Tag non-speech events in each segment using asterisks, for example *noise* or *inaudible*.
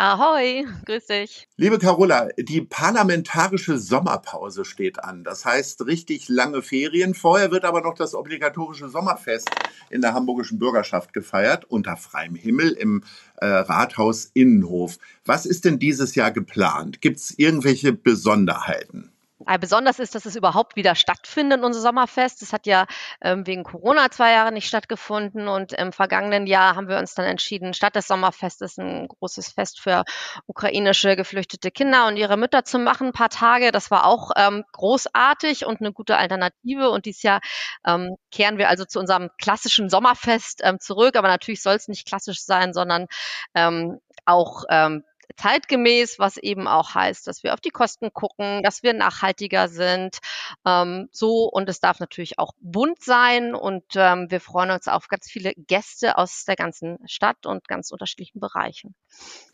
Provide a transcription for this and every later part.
Ahoi, grüß dich. Liebe Carola, die parlamentarische Sommerpause steht an. Das heißt richtig lange Ferien. Vorher wird aber noch das obligatorische Sommerfest in der hamburgischen Bürgerschaft gefeiert, unter freiem Himmel im äh, Rathaus Innenhof. Was ist denn dieses Jahr geplant? Gibt es irgendwelche Besonderheiten? Äh, besonders ist, dass es überhaupt wieder stattfindet, unser Sommerfest. Es hat ja ähm, wegen Corona zwei Jahre nicht stattgefunden und im vergangenen Jahr haben wir uns dann entschieden, statt des Sommerfestes ein großes Fest für ukrainische geflüchtete Kinder und ihre Mütter zu machen, ein paar Tage. Das war auch ähm, großartig und eine gute Alternative. Und dieses Jahr ähm, kehren wir also zu unserem klassischen Sommerfest ähm, zurück. Aber natürlich soll es nicht klassisch sein, sondern ähm, auch ähm, zeitgemäß, was eben auch heißt, dass wir auf die Kosten gucken, dass wir nachhaltiger sind. Ähm, so und es darf natürlich auch bunt sein und ähm, wir freuen uns auf ganz viele Gäste aus der ganzen Stadt und ganz unterschiedlichen Bereichen.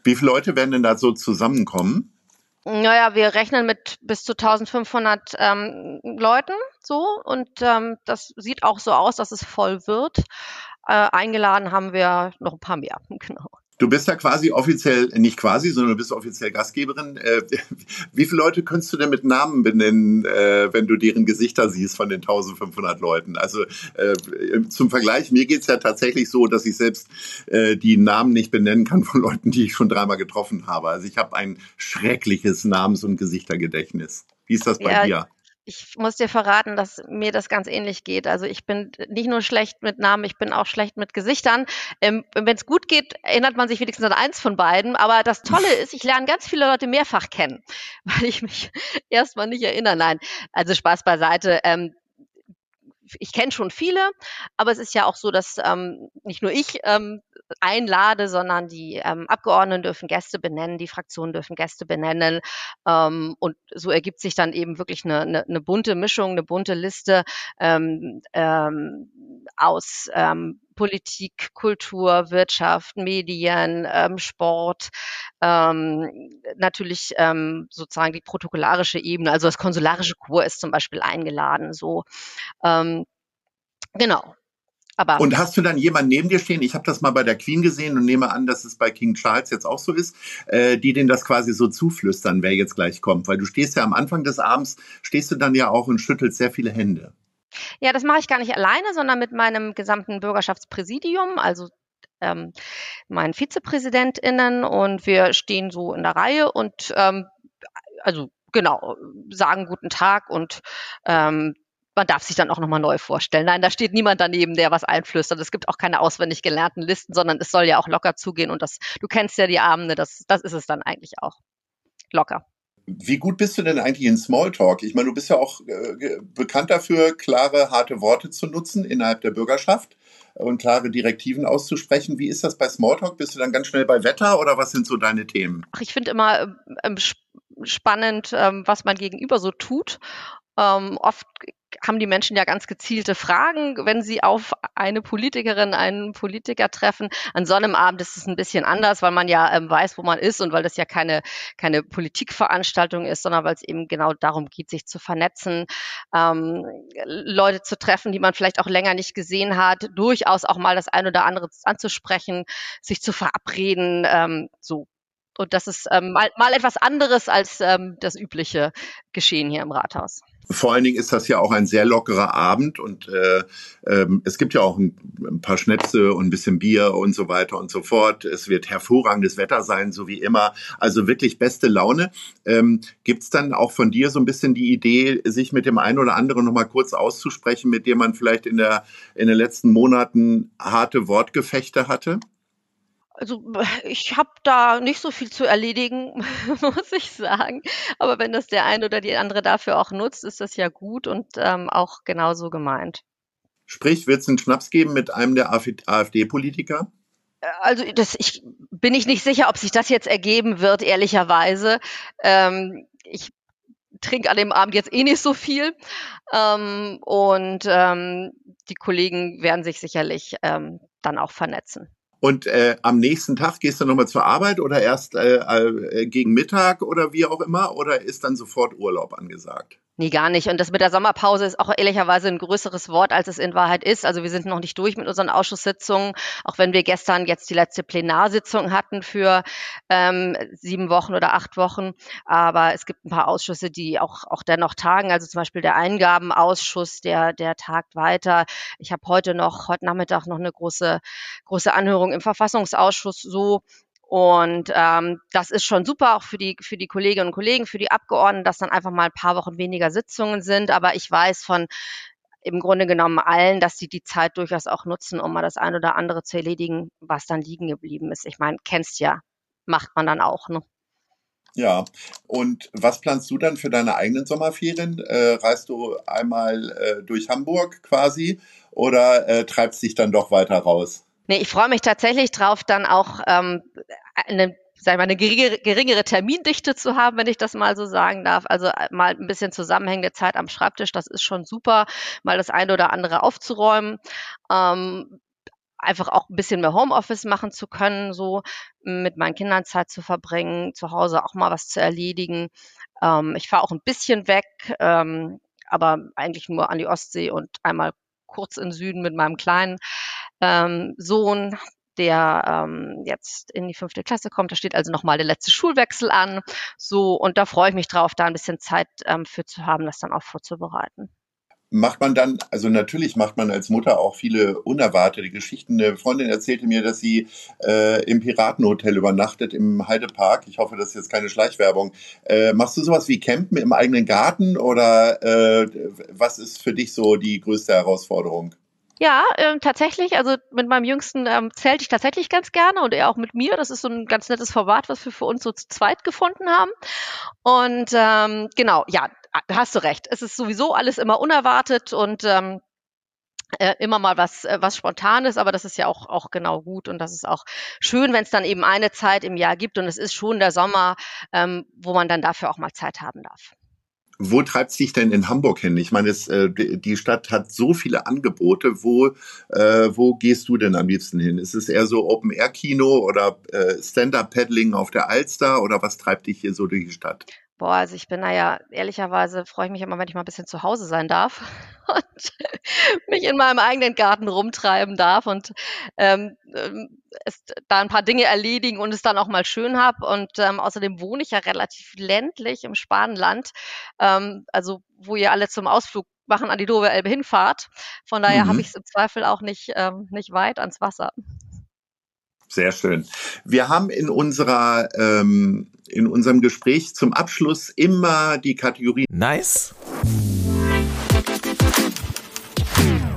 Wie viele Leute werden denn da so zusammenkommen? Naja, wir rechnen mit bis zu 1500 ähm, Leuten so und ähm, das sieht auch so aus, dass es voll wird. Äh, eingeladen haben wir noch ein paar mehr, *laughs* genau. Du bist ja quasi offiziell, nicht quasi, sondern du bist offiziell Gastgeberin. Äh, *laughs* wie viele Leute könntest du denn mit Namen benennen, äh, wenn du deren Gesichter siehst von den 1500 Leuten? Also äh, zum Vergleich, mir geht's ja tatsächlich so, dass ich selbst die Namen nicht benennen kann von Leuten, die ich schon dreimal getroffen habe. Also ich habe ein schreckliches Namens- und Gesichtergedächtnis. Wie ist das bei ja, dir? Ich muss dir verraten, dass mir das ganz ähnlich geht. Also ich bin nicht nur schlecht mit Namen, ich bin auch schlecht mit Gesichtern. Ähm, Wenn es gut geht, erinnert man sich wenigstens an eins von beiden. Aber das Tolle ist, ich lerne ganz viele Leute mehrfach kennen, *laughs* weil ich mich *laughs* erstmal nicht erinnere. Nein, also Spaß beiseite. Ähm, ich kenne schon viele, aber es ist ja auch so, dass ähm, nicht nur ich ähm, einlade, sondern die ähm, Abgeordneten dürfen Gäste benennen, die Fraktionen dürfen Gäste benennen. Ähm, und so ergibt sich dann eben wirklich eine, eine, eine bunte Mischung, eine bunte Liste ähm, ähm, aus ähm, Politik, Kultur, Wirtschaft, Medien, ähm, Sport, ähm, natürlich ähm, sozusagen die protokollarische Ebene, also das konsularische Chor ist zum Beispiel eingeladen. So ähm, genau. Aber und hast du dann jemanden neben dir stehen? Ich habe das mal bei der Queen gesehen und nehme an, dass es bei King Charles jetzt auch so ist, äh, die denen das quasi so zuflüstern, wer jetzt gleich kommt. Weil du stehst ja am Anfang des Abends, stehst du dann ja auch und schüttelst sehr viele Hände. Ja, das mache ich gar nicht alleine, sondern mit meinem gesamten Bürgerschaftspräsidium, also ähm, meinen VizepräsidentInnen und wir stehen so in der Reihe und ähm, also genau, sagen guten Tag und ähm, man darf sich dann auch nochmal neu vorstellen. Nein, da steht niemand daneben, der was einflüstert. Es gibt auch keine auswendig gelernten Listen, sondern es soll ja auch locker zugehen und das, du kennst ja die Abende, das, das ist es dann eigentlich auch. Locker. Wie gut bist du denn eigentlich in Smalltalk? Ich meine, du bist ja auch äh, bekannt dafür, klare, harte Worte zu nutzen innerhalb der Bürgerschaft und klare Direktiven auszusprechen. Wie ist das bei Smalltalk? Bist du dann ganz schnell bei Wetter oder was sind so deine Themen? Ach, ich finde immer ähm, spannend, ähm, was man gegenüber so tut. Ähm, oft haben die Menschen ja ganz gezielte Fragen, wenn sie auf eine Politikerin, einen Politiker treffen. An so ist es ein bisschen anders, weil man ja ähm, weiß, wo man ist und weil das ja keine, keine Politikveranstaltung ist, sondern weil es eben genau darum geht, sich zu vernetzen, ähm, Leute zu treffen, die man vielleicht auch länger nicht gesehen hat, durchaus auch mal das eine oder andere anzusprechen, sich zu verabreden, ähm, so. Und das ist ähm, mal, mal etwas anderes als ähm, das übliche Geschehen hier im Rathaus. Vor allen Dingen ist das ja auch ein sehr lockerer Abend und äh, ähm, es gibt ja auch ein, ein, paar Schnäpse und ein bisschen Bier und so weiter und so fort. Es wird hervorragendes Wetter sein, so wie immer. Also wirklich beste Laune. Ähm, Gibt es dann auch von dir so ein bisschen die Idee, sich mit dem einen oder anderen nochmal kurz auszusprechen, mit dem man vielleicht in, der, in den letzten Monaten harte Wortgefechte hatte? Also *laughs* ich habe da nicht so viel zu erledigen, *laughs* muss ich sagen. Aber wenn das der eine oder die andere dafür auch nutzt, ist das ja gut und ähm, auch genauso gemeint. Sprich, wird es einen Schnaps geben mit einem der AfD-Politiker? Also das, ich bin ich nicht sicher, ob sich das jetzt ergeben wird, ehrlicherweise. Ähm, ich trinke an dem Abend jetzt eh nicht so viel. Ähm, und ähm, die Kollegen werden sich sicherlich ähm, dann auch vernetzen. Und äh, am nächsten Tag gehst du nochmal zur Arbeit oder erst äh, äh, gegen Mittag oder wie auch immer? Oder ist dann sofort Urlaub angesagt? Nee, gar nicht. Und das mit der Sommerpause ist auch ehrlicherweise ein größeres Wort, als es in Wahrheit ist. Also wir sind noch nicht durch mit unseren Ausschusssitzungen, auch wenn wir gestern jetzt die letzte Plenarsitzung hatten für ähm, sieben Wochen oder acht Wochen. Aber es gibt ein paar Ausschüsse, die auch, auch dennoch tagen. Also zum Beispiel der Eingabenausschuss, der, der tagt weiter. Ich habe heute noch, heute Nachmittag noch eine große, große Anhörung im Verfassungsausschuss so. Und ähm, das ist schon super auch für die, für die Kolleginnen und Kollegen, für die Abgeordneten, dass dann einfach mal ein paar Wochen weniger Sitzungen sind. Aber ich weiß von im Grunde genommen allen, dass sie die Zeit durchaus auch nutzen, um mal das ein oder andere zu erledigen, was dann liegen geblieben ist. Ich meine, kennst ja, macht man dann auch. Ne? Ja, und was planst du dann für deine eigenen Sommerferien? Äh, reist du einmal äh, durch Hamburg quasi oder äh, treibst dich dann doch weiter raus? Nee, ich freue mich tatsächlich drauf, dann auch ähm, eine sag ich mal, eine geringere Termindichte zu haben, wenn ich das mal so sagen darf. Also äh, mal ein bisschen zusammenhängende Zeit am Schreibtisch, das ist schon super, mal das eine oder andere aufzuräumen. Ähm, einfach auch ein bisschen mehr Homeoffice machen zu können, so mit meinen Kindern Zeit zu verbringen, zu Hause auch mal was zu erledigen. Ähm, ich fahre auch ein bisschen weg, ähm, aber eigentlich nur an die Ostsee und einmal kurz in Süden mit meinem Kleinen ähm, Sohn, der ähm, jetzt in die fünfte Klasse kommt. Da steht also nochmal der letzte Schulwechsel an. So, und da freue ich mich drauf, da ein bisschen Zeit ähm, für zu haben, das dann auch vorzubereiten macht man dann, also natürlich macht man als Mutter auch viele unerwartete Geschichten. Eine Freundin erzählte mir, dass sie äh, im Piratenhotel übernachtet im Heidepark. Ich hoffe, das ist jetzt keine Schleichwerbung. Äh, machst du sowas wie Campen im eigenen Garten oder äh, was ist für dich so die größte Herausforderung? Ja, ähm, tatsächlich. Also mit meinem Jüngsten ähm, zählte ich tatsächlich ganz gerne und er auch mit mir. Das ist so ein ganz nettes Format, was wir für uns so zu zweit gefunden haben. Und ähm, genau, ja, hast du recht. Es ist sowieso alles immer unerwartet und ähm, äh, immer mal was, äh, was Spontanes, aber das ist ja auch, auch genau gut und das ist auch schön, wenn es dann eben eine Zeit im Jahr gibt und es ist schon der Sommer, ähm, wo man dann dafür auch mal Zeit haben darf. Wo treibt es dich denn in Hamburg hin? Ich meine, es, äh, die Stadt hat so viele Angebote. Wo, äh, wo gehst du denn am liebsten hin? Ist es eher so Open-Air-Kino oder äh, Stand-Up-Paddling auf der Alster oder was treibt dich hier so durch die Stadt? Boah, also ich bin da ja ehrlicherweise freue ich mich immer, wenn ich mal ein bisschen zu Hause sein darf *laughs* und mich in meinem eigenen Garten rumtreiben darf und ähm, ähm, es, da ein paar Dinge erledigen und es dann auch mal schön habe. Und ähm, außerdem wohne ich ja relativ ländlich im Spanenland, ähm, also wo ihr alle zum Ausflug machen an die Dove Elbe hinfahrt. Von daher mhm. habe ich es im Zweifel auch nicht, ähm, nicht weit ans Wasser. Sehr schön. Wir haben in unserer ähm, in unserem Gespräch zum Abschluss immer die Kategorie Nice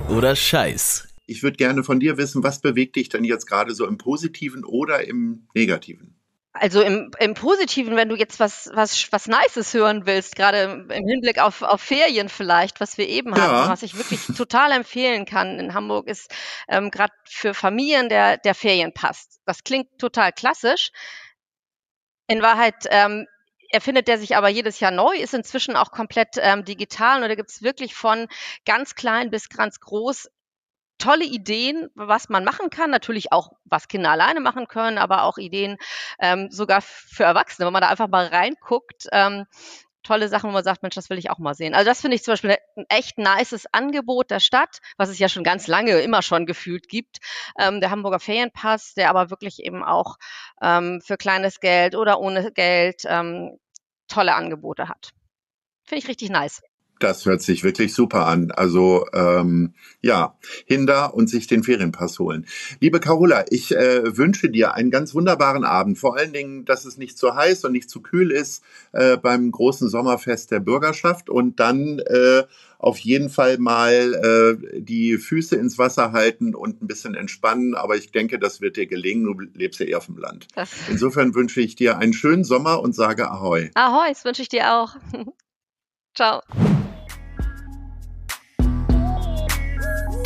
oder Scheiß. Ich würde gerne von dir wissen, was bewegt dich denn jetzt gerade so im Positiven oder im Negativen? Also im, im Positiven, wenn du jetzt was, was, was Nices hören willst, gerade im Hinblick auf, auf Ferien vielleicht, was wir eben ja. hatten, was ich wirklich total empfehlen kann in Hamburg, ist ähm, gerade für Familien der, der Ferienpass. Das klingt total klassisch. In Wahrheit ähm, erfindet der sich aber jedes Jahr neu, ist inzwischen auch komplett ähm, digital und da gibt es wirklich von ganz klein bis ganz groß tolle Ideen, was man machen kann. Natürlich auch, was Kinder alleine machen können, aber auch Ideen ähm, sogar für Erwachsene, wenn man da einfach mal reinguckt. Ähm, tolle Sachen, wo man sagt, Mensch, das will ich auch mal sehen. Also das finde ich zum Beispiel ein echt nices Angebot der Stadt, was es ja schon ganz lange immer schon gefühlt gibt. Ähm, der Hamburger Ferienpass, der aber wirklich eben auch ähm, für kleines Geld oder ohne Geld ähm, tolle Angebote hat. Finde ich richtig nice. Das hört sich wirklich super an. Also ähm, ja, Hinder und sich den Ferienpass holen. Liebe Carola, ich äh, wünsche dir einen ganz wunderbaren Abend. Vor allen Dingen, dass es nicht zu heiß und nicht zu kühl ist äh, beim großen Sommerfest der Bürgerschaft und dann äh, auf jeden Fall mal äh, die Füße ins Wasser halten und ein bisschen entspannen. Aber ich denke, das wird dir gelingen. Du lebst ja eher auf dem Land. Insofern wünsche ich dir einen schönen Sommer und sage Ahoi. Ahoi, das wünsche ich dir auch. *laughs* Ciao.